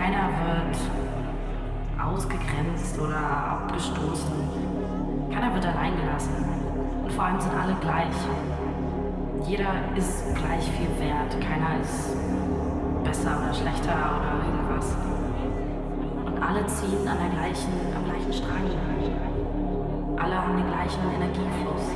Keiner wird ausgegrenzt oder abgestoßen. Keiner wird allein gelassen. Und vor allem sind alle gleich. Jeder ist gleich viel wert. Keiner ist besser oder schlechter oder irgendwas. Und alle ziehen an der gleichen, am gleichen Strang. Alle haben den gleichen Energiefluss.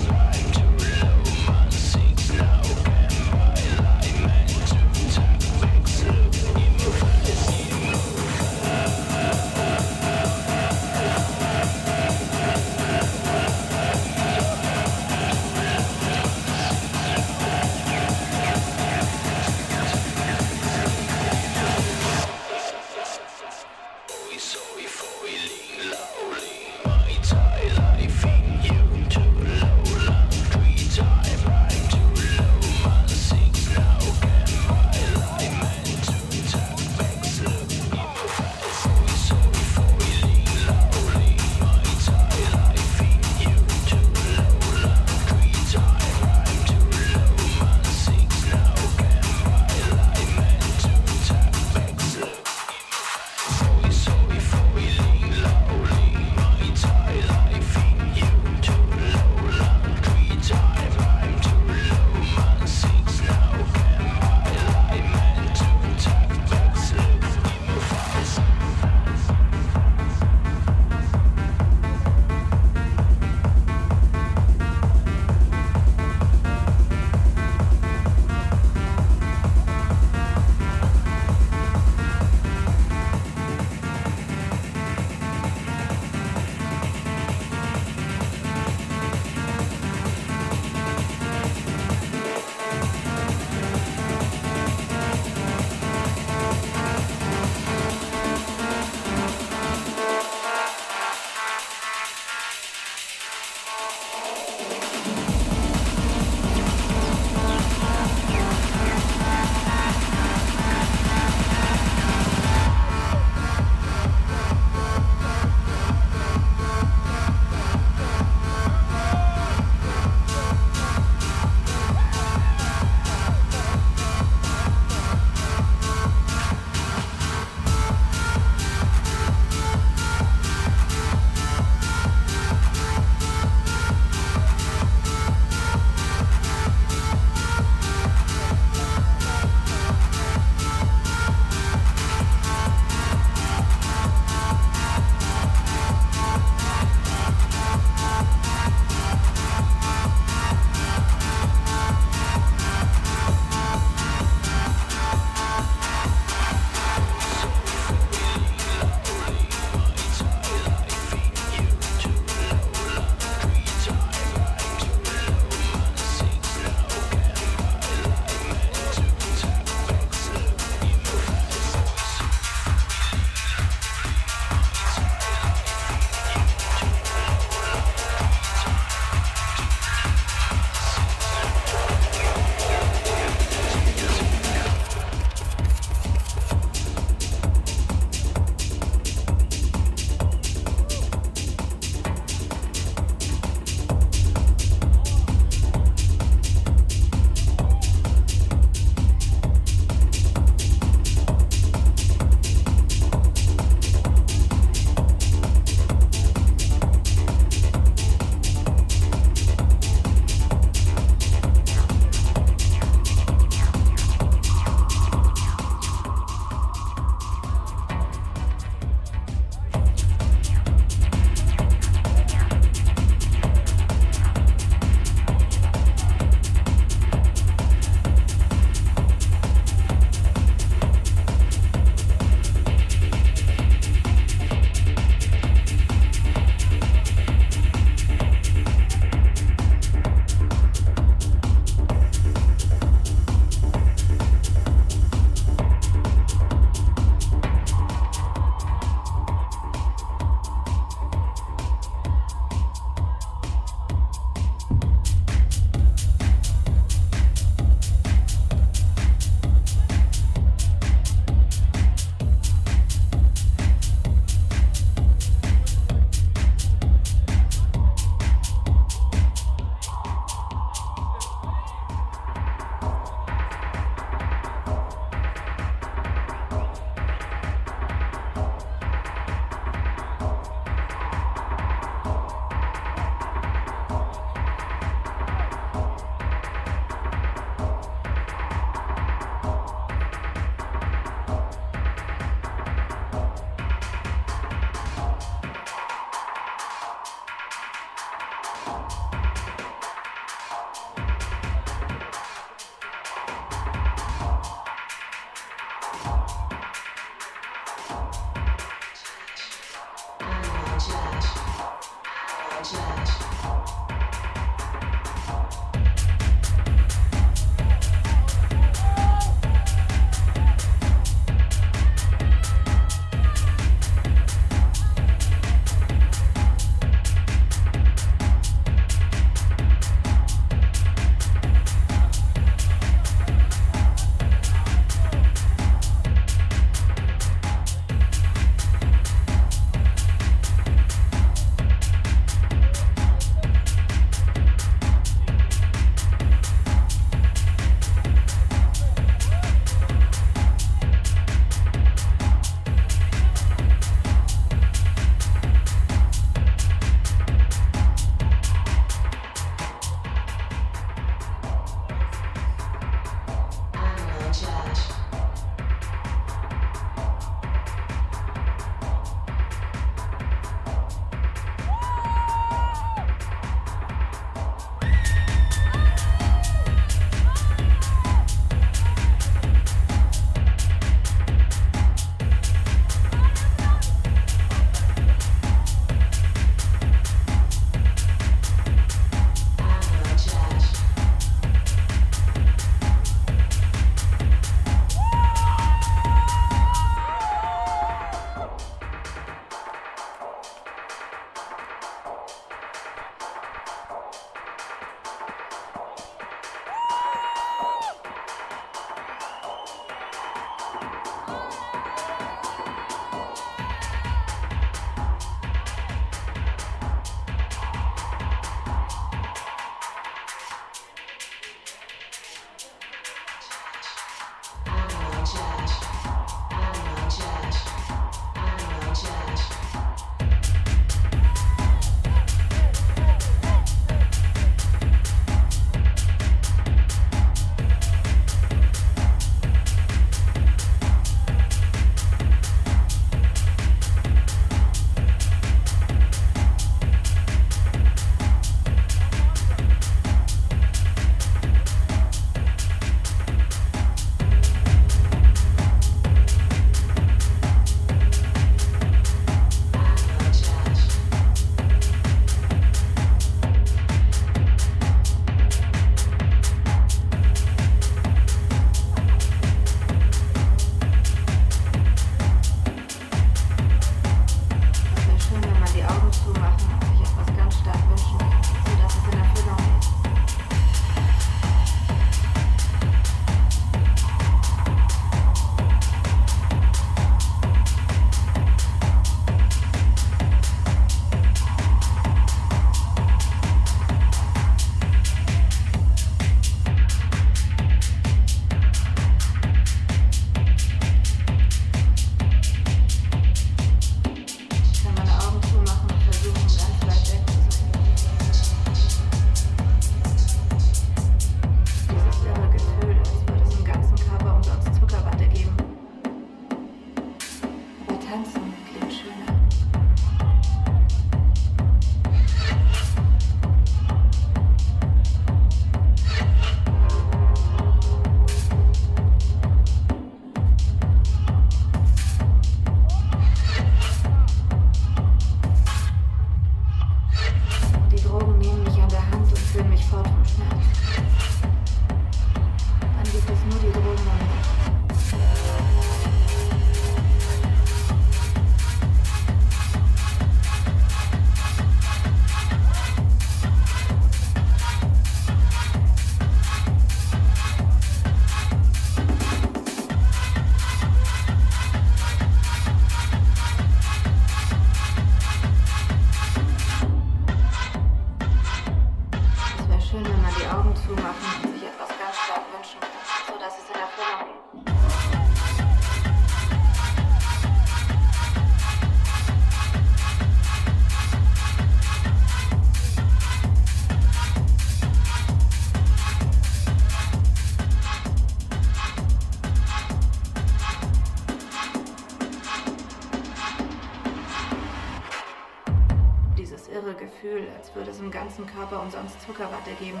ganzen Körper umsonst Zuckerwatte geben.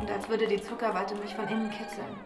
Und als würde die Zuckerwatte mich von innen kitzeln.